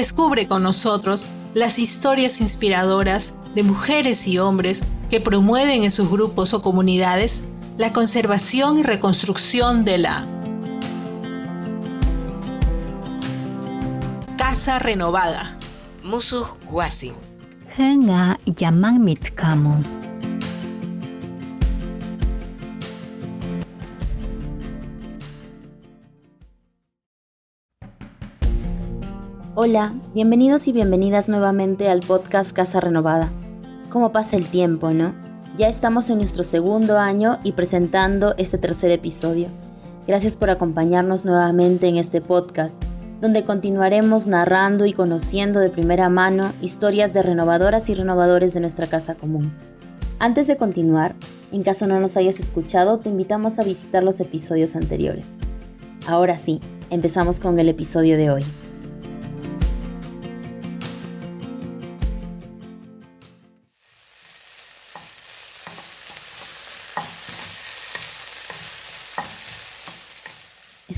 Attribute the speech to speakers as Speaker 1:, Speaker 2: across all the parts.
Speaker 1: Descubre con nosotros las historias inspiradoras de mujeres y hombres que promueven en sus grupos o comunidades la conservación y reconstrucción de la casa renovada.
Speaker 2: Musuh Guasi.
Speaker 3: Henga Yaman Mitkamu.
Speaker 4: Hola, bienvenidos y bienvenidas nuevamente al podcast Casa Renovada. ¿Cómo pasa el tiempo, no? Ya estamos en nuestro segundo año y presentando este tercer episodio. Gracias por acompañarnos nuevamente en este podcast, donde continuaremos narrando y conociendo de primera mano historias de renovadoras y renovadores de nuestra casa común. Antes de continuar, en caso no nos hayas escuchado, te invitamos a visitar los episodios anteriores. Ahora sí, empezamos con el episodio de hoy.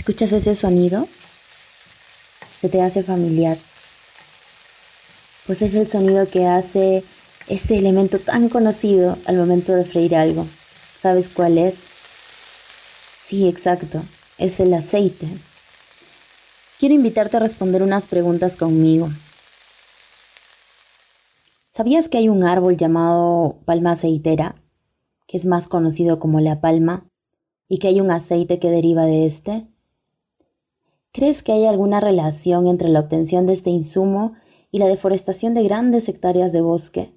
Speaker 4: ¿Escuchas ese sonido? Se te hace familiar. Pues es el sonido que hace ese elemento tan conocido al momento de freír algo. ¿Sabes cuál es? Sí, exacto. Es el aceite. Quiero invitarte a responder unas preguntas conmigo. ¿Sabías que hay un árbol llamado palma aceitera, que es más conocido como la palma, y que hay un aceite que deriva de este? ¿Crees que hay alguna relación entre la obtención de este insumo y la deforestación de grandes hectáreas de bosque?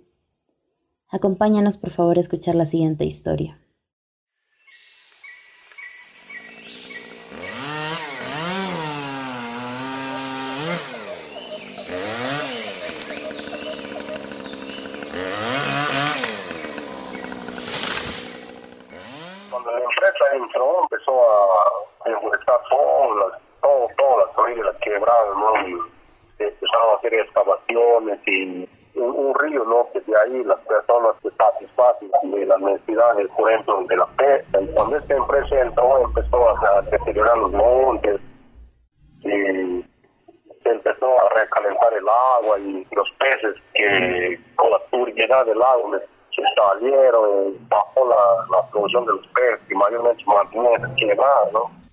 Speaker 4: Acompáñanos por favor a escuchar la siguiente historia.
Speaker 5: Cuando la empresa entró, empezó a deforestar las todo, todas las orillas, las quebradas, ¿no? Y empezaron a hacer excavaciones y un, río, ¿no? Que de ahí las personas se satisfacen de las necesidades, por ejemplo, de la pesca. Cuando esta empresa empezó a, deteriorar los montes y se empezó a recalentar el agua y los peces que con la turbiedad del agua se salieron, bajó la, producción de los peces y mayormente mantienen quebradas, ¿no?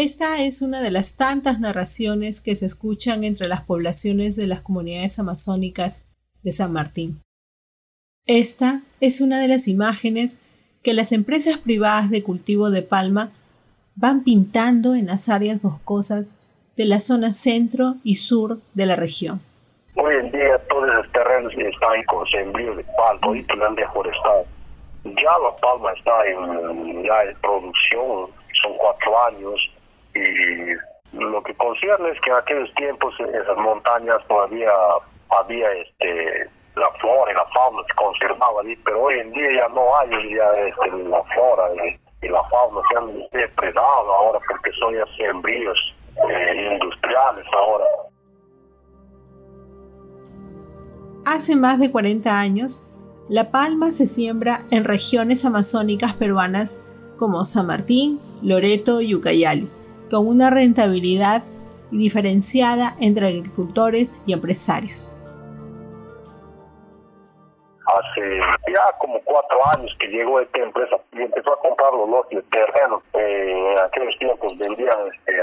Speaker 1: Esta es una de las tantas narraciones que se escuchan entre las poblaciones de las comunidades amazónicas de San Martín. Esta es una de las imágenes que las empresas privadas de cultivo de palma van pintando en las áreas boscosas de la zona centro y sur de la región.
Speaker 5: Hoy en día todos los terrenos están con sembrío de palma y plan deforestado. Ya la palma está en, ya en producción, son cuatro años, y lo que concierne es que en aquellos tiempos en esas montañas todavía había este la flora y la fauna se conservaba allí, pero hoy en día ya no hay ya este, la flora y, la fauna se han depredado ahora porque son ya sembríos eh, industriales ahora.
Speaker 1: Hace más de 40 años, la palma se siembra en regiones amazónicas peruanas como San Martín, Loreto y Ucayali con una rentabilidad diferenciada entre agricultores y empresarios.
Speaker 5: Hace ya como cuatro años que llegó esta empresa y empezó a comprar los lotes de terreno. Eh, en aquellos tiempos vendían este,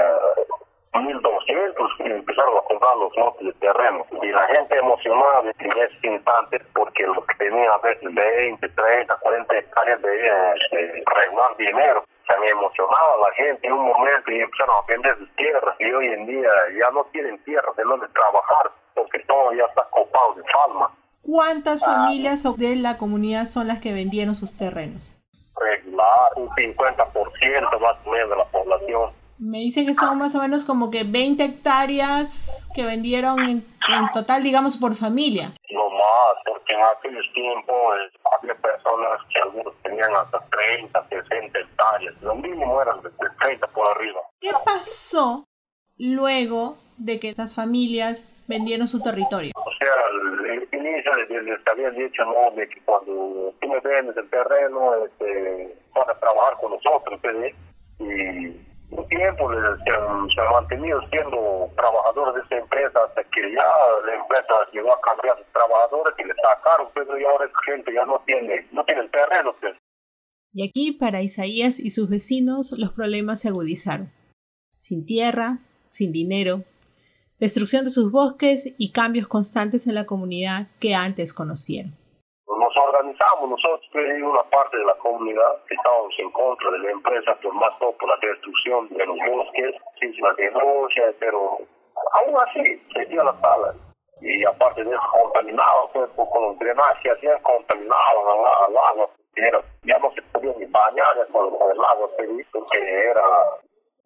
Speaker 5: a 1200 y empezaron a comprar los lotes de terreno. Y la gente emocionada en ese instante porque los que tenían a veces 20, 30, 40 hectáreas debían este, regular dinero se han emocionado a la gente en un momento y empezaron a vender sus tierras y hoy en día ya no tienen tierras en donde trabajar porque todo ya está copado de palma.
Speaker 1: ¿Cuántas ah, familias de la comunidad son las que vendieron sus terrenos?
Speaker 5: Regular, un 50% más o menos de la población.
Speaker 1: Me dice que son más o menos como que 20 hectáreas que vendieron en, en total, digamos, por familia.
Speaker 5: No más, porque en aquellos tiempos había personas que algunos tenían hasta 30, 60 hectáreas. Lo mínimo eran de 30 por arriba.
Speaker 1: ¿Qué pasó luego de que esas familias vendieron su territorio.
Speaker 5: O sea, el, inicio les habían dicho ¿no? de que cuando tú me vendes el terreno, este, vas a trabajar con nosotros, y un tiempo se han, se han, mantenido siendo trabajadores de esa empresa hasta que ya la empresa llegó a cambiar sus trabajadores y le sacaron, pero y ahora esa gente ya no tiene, no tiene el terreno. Pues.
Speaker 1: Y aquí para Isaías y sus vecinos los problemas se agudizaron. Sin tierra, sin dinero, destrucción de sus bosques y cambios constantes en la comunidad que antes conocieron.
Speaker 5: Nos organizamos nosotros, una parte de la comunidad, que estábamos en contra de la empresa, por más todo por la destrucción de los bosques, sin la denuncia, pero aún así se dio la sala. Y aparte de eso, contaminado, pues, con los drenajes, hacían contaminado al agua ya no se podía ni bañar con, el agua porque era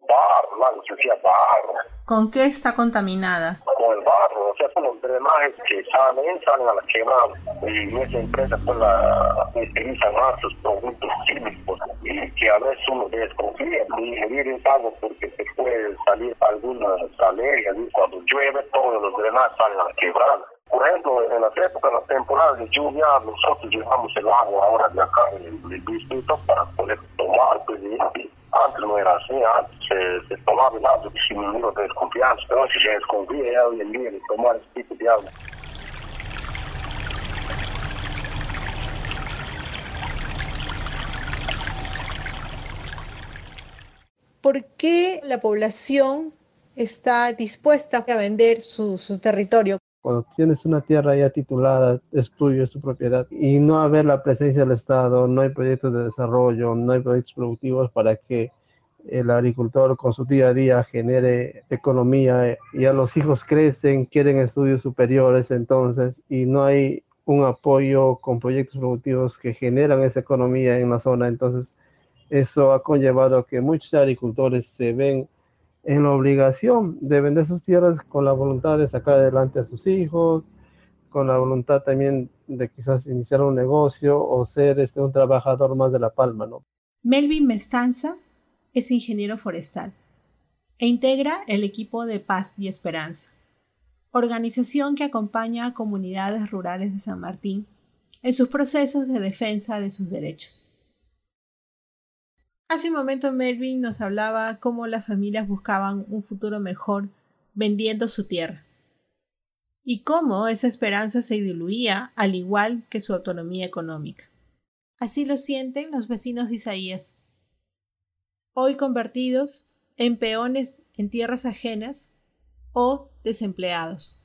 Speaker 5: barro, se hacía barro.
Speaker 1: ¿Con qué está contaminada?
Speaker 5: Con el barro, o sea, con los drenajes que salen, salen a la quemada. Y nuestra empresa pues la utiliza más sus productos químicos y que a veces uno desconfía de ingerir el agua porque se puede salir alguna alergias cuando llueve todos los drenajes salen a la quebrada. Por ejemplo, en las épocas, en las temporadas de lluvia, nosotros llevamos el agua ahora de acá en el, distrito para poder tomar. Pues, antes no era así, antes se, se tomaba el agua sin ninguna desconfianza, pero si se desconfía hoy en día de tomar este tipo de agua.
Speaker 1: ¿Por qué la población está dispuesta a vender su, su territorio?
Speaker 6: Cuando tienes una tierra ya titulada, es tuyo, es tu propiedad, y no haber la presencia del Estado, no hay proyectos de desarrollo, no hay proyectos productivos para que el agricultor con su día a día genere economía, y a los hijos crecen, quieren estudios superiores entonces, y no hay un apoyo con proyectos productivos que generan esa economía en la zona, entonces eso ha conllevado a que muchos agricultores se ven en la obligación de vender sus tierras con la voluntad de sacar adelante a sus hijos, con la voluntad también de quizás iniciar un negocio o ser este, un trabajador más de la palma, ¿no?
Speaker 1: Melvin Mestanza es ingeniero forestal e integra el equipo de Paz y Esperanza, organización que acompaña a comunidades rurales de San Martín en sus procesos de defensa de sus derechos. Hace un momento Melvin nos hablaba cómo las familias buscaban un futuro mejor vendiendo su tierra y cómo esa esperanza se diluía al igual que su autonomía económica. Así lo sienten los vecinos de Isaías, hoy convertidos en peones en tierras ajenas o desempleados.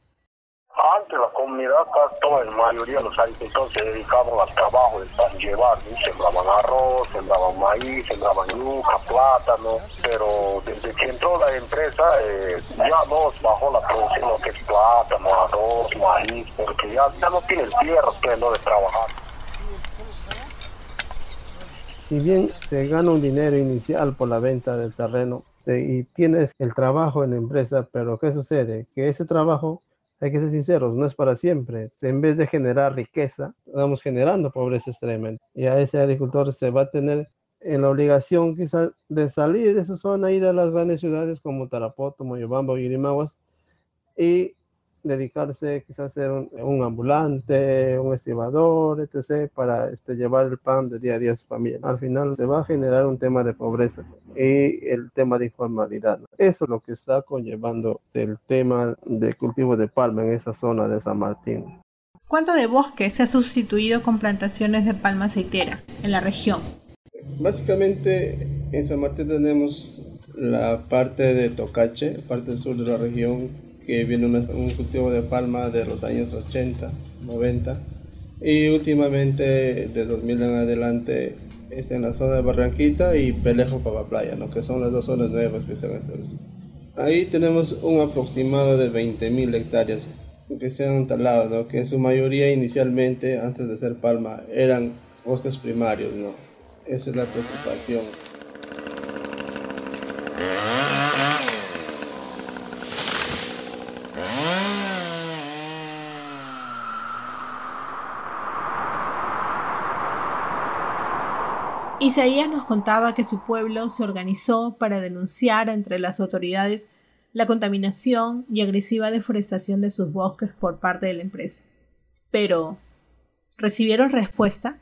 Speaker 5: Antes la comunidad, toda en mayoría los agricultores se dedicaban al trabajo de llevar, sembraban arroz, sembraban maíz, sembraban yuca, plátano, pero desde que entró la empresa eh, ya no bajó la producción lo que es plátano, arroz, maíz, porque ya, no tienen tierra que no de trabajar.
Speaker 6: Si bien se gana un dinero inicial por la venta del terreno eh, y tienes el trabajo en la empresa, pero ¿qué sucede? Que ese trabajo hay que ser sinceros, no es para siempre. En vez de generar riqueza, estamos generando pobreza extrema. Y a ese agricultor se va a tener en la obligación quizás de salir de esa zona, ir a las grandes ciudades como Tarapoto, Moyobamba o Irimaguas y dedicarse quizás a ser un, ambulante, un estibador, etc., para este, llevar el pan de día a día a su familia. Al final se va a generar un tema de pobreza y el tema de informalidad. Eso es lo que está conllevando el tema del cultivo de palma en esa zona de San Martín.
Speaker 1: ¿Cuánto de bosque se ha sustituido con plantaciones de palma aceitera en la región?
Speaker 6: Básicamente en San Martín tenemos la parte de Tocache, parte sur de la región, que viene un cultivo de palma de los años 80, 90 y últimamente de 2000 en adelante está en la zona de Barranquita y Pelejo Papa Playa, ¿no? que son las dos zonas nuevas que se han establecido. Ahí tenemos un aproximado de 20.000 hectáreas que se han talado, ¿no? que en su mayoría inicialmente, antes de ser palma, eran bosques primarios. ¿no? Esa es la preocupación.
Speaker 1: Isaías nos contaba que su pueblo se organizó para denunciar entre las autoridades la contaminación y agresiva deforestación de sus bosques por parte de la empresa. Pero, ¿recibieron respuesta?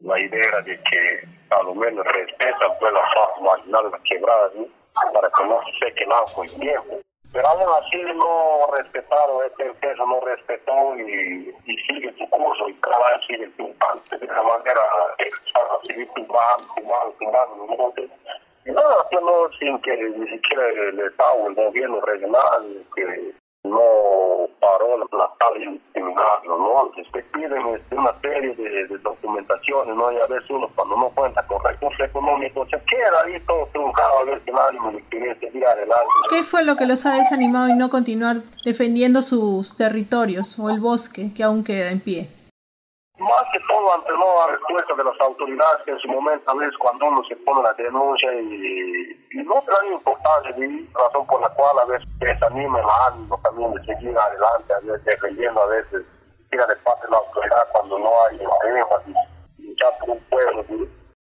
Speaker 5: La idea de que a lo menos respetan pues, la fase marginal de la quebrada, ¿sí? para que no se tiempo. Pero aún así no respetaron, esta empresa no respetó y, y sigue su curso y cada vez sigue tumbando. De esa manera, seguir tumbando, tumbando, tumbando. Y nada, no, sin que ni siquiera el Estado, el gobierno regional, que no paró la tabla de eliminarlo, ¿no? Te piden este, una serie de, de, documentaciones, ¿no? Y a veces uno cuando no cuenta con recursos económicos se queda ahí todo truncado a ver que nadie me quiere seguir adelante.
Speaker 1: ¿Qué fue lo que los ha desanimado y no continuar defendiendo sus territorios o el bosque que aún queda en pie?
Speaker 5: Todo ante la respuesta de las autoridades que en su momento a veces cuando uno se pone la denuncia y, y no dan importancia razón por la cual a veces desanima el ánimo también de seguir adelante, a veces defendiendo a veces tira de parte de la autoridad cuando no hay énfasis luchar por un pueblo. ¿sí?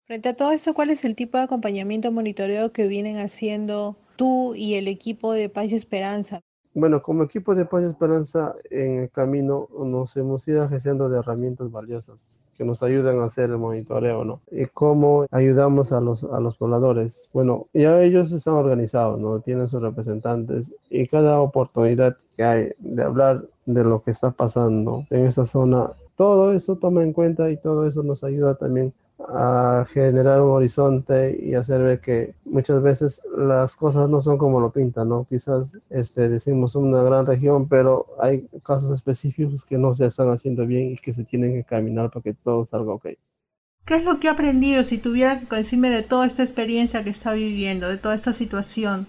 Speaker 1: Frente a todo eso, ¿cuál es el tipo de acompañamiento monitoreo que vienen haciendo tú y el equipo de Paz y Esperanza?
Speaker 6: Bueno, como equipo de Paz y Esperanza en el camino nos hemos ido gestionando de herramientas valiosas que nos ayudan a hacer el monitoreo, ¿no? Y cómo ayudamos a los, a los pobladores. Bueno, ya ellos están organizados, ¿no? Tienen sus representantes y cada oportunidad que hay de hablar de lo que está pasando en esta zona, todo eso toma en cuenta y todo eso nos ayuda también a generar un horizonte y hacer ver que muchas veces las cosas no son como lo pintan, ¿no? Quizás este, decimos una gran región, pero hay casos específicos que no se están haciendo bien y que se tienen que caminar para que todo salga ok.
Speaker 1: ¿Qué es lo que ha aprendido si tuviera que decirme de toda esta experiencia que está viviendo, de toda esta situación?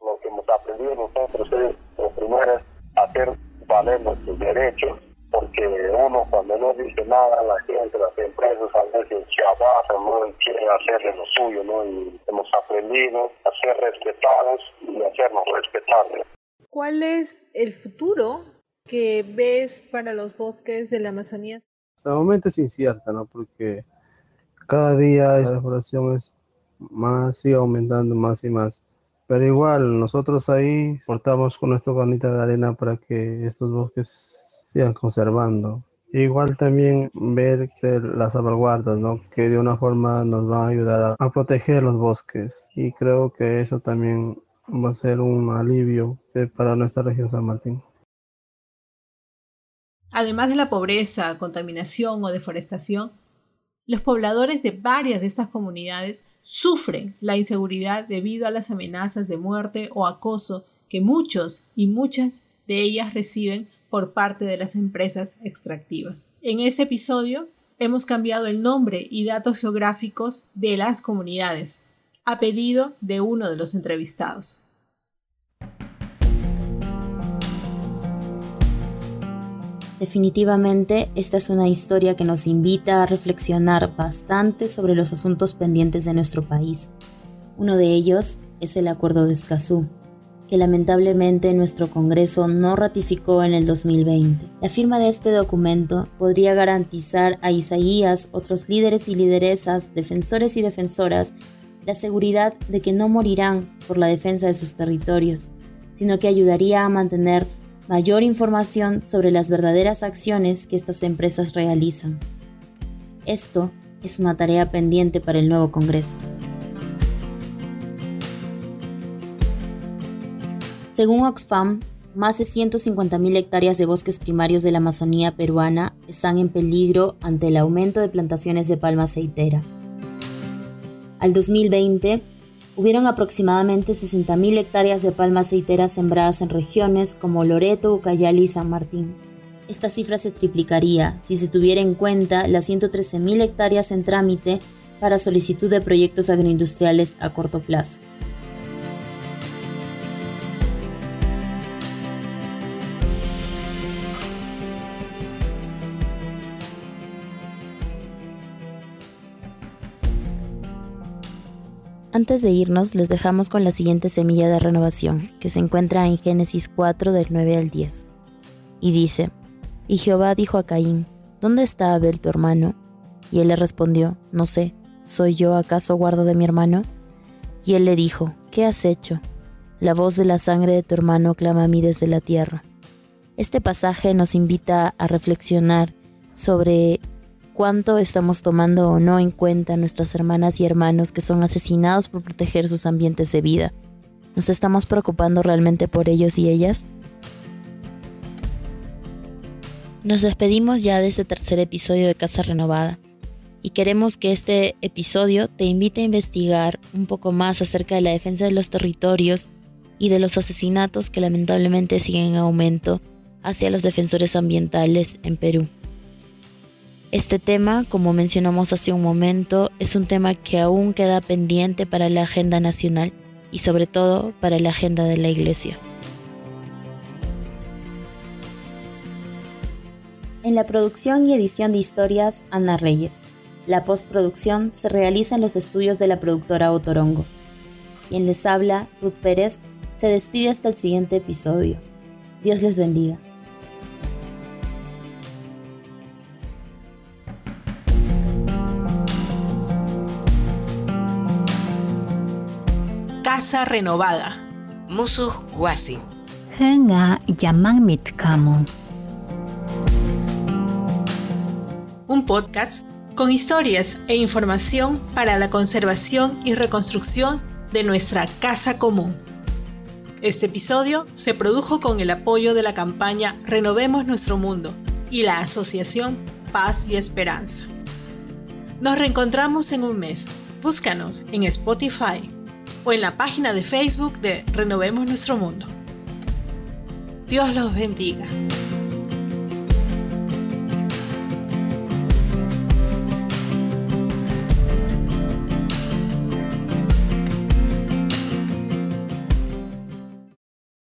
Speaker 5: Lo que hemos aprendido nosotros es, lo primero es hacer valer nuestros derechos porque uno cuando no dice nada, la gente, las empresas a veces se abajan, hacer lo suyo, ¿no? Y hemos aprendido a ser respetados y hacernos respetar.
Speaker 1: ¿Cuál es el futuro que ves para los bosques de la Amazonía?
Speaker 6: Hasta el momento es incierta, ¿no? Porque cada día la deforestación es más, sigue aumentando más y más. Pero igual, nosotros ahí portamos con nuestro granito de arena para que estos bosques sigan conservando. Igual también ver las salvaguardas, ¿no? que de una forma nos van a ayudar a, a, proteger los bosques. Y creo que eso también va a ser un alivio para nuestra región San Martín.
Speaker 1: Además de la pobreza, contaminación o deforestación, los pobladores de varias de estas comunidades sufren la inseguridad debido a las amenazas de muerte o acoso que muchos y muchas de ellas reciben por parte de las empresas extractivas. En este episodio hemos cambiado el nombre y datos geográficos de las comunidades, a pedido de uno de los entrevistados.
Speaker 4: Definitivamente, esta es una historia que nos invita a reflexionar bastante sobre los asuntos pendientes de nuestro país. Uno de ellos es el Acuerdo de Escazú, que lamentablemente nuestro Congreso no ratificó en el 2020. La firma de este documento podría garantizar a Isaías, otros líderes y lideresas, defensores y defensoras, la seguridad de que no morirán por la defensa de sus territorios, sino que ayudaría a mantener mayor información sobre las verdaderas acciones que estas empresas realizan. Esto es una tarea pendiente para el nuevo Congreso. Según Oxfam, más de 150.000 hectáreas de bosques primarios de la Amazonía peruana están en peligro ante el aumento de plantaciones de palma aceitera. Al 2020, hubieron aproximadamente 60.000 hectáreas de palma aceitera sembradas en regiones como Loreto, Ucayali y San Martín. Esta cifra se triplicaría si se tuviera en cuenta las 113.000 hectáreas en trámite para solicitud de proyectos agroindustriales a corto plazo. Antes de irnos, les dejamos con la siguiente semilla de renovación, que se encuentra en Génesis 4 del 9 al 10. Y dice, Y Jehová dijo a Caín, ¿Dónde está Abel tu hermano? Y él le respondió, No sé, ¿soy yo acaso guarda de mi hermano? Y él le dijo, ¿qué has hecho? la voz de la sangre de tu hermano clama a mí desde la tierra. Este pasaje nos invita a reflexionar sobre cuánto estamos tomando o no en cuenta a nuestras hermanas y hermanos que son asesinados por proteger sus ambientes de vida. ¿Nos estamos preocupando realmente por ellos y ellas? Nos despedimos ya de este tercer episodio de Casa Renovada y queremos que este episodio te invite a investigar un poco más acerca de la defensa de los territorios y de los asesinatos que lamentablemente siguen en aumento hacia los defensores ambientales en Perú. Este tema, como mencionamos hace un momento, es un tema que aún queda pendiente para la agenda nacional y sobre todo para la agenda de la Iglesia. En la producción y edición de historias, Ana Reyes. La postproducción se realiza en los estudios de la productora Otorongo. Quien les habla, Ruth Pérez, se despide hasta el siguiente episodio. Dios les bendiga.
Speaker 1: Casa renovada.
Speaker 2: Musuh Wasi.
Speaker 3: Henga Yaman Mitkamu.
Speaker 1: Un podcast con historias e información para la conservación y reconstrucción de nuestra casa común. Este episodio se produjo con el apoyo de la campaña Renovemos nuestro mundo y la asociación Paz y Esperanza. Nos reencontramos en un mes. Búscanos en Spotify o en la página de Facebook de Renovemos nuestro mundo. Dios los bendiga.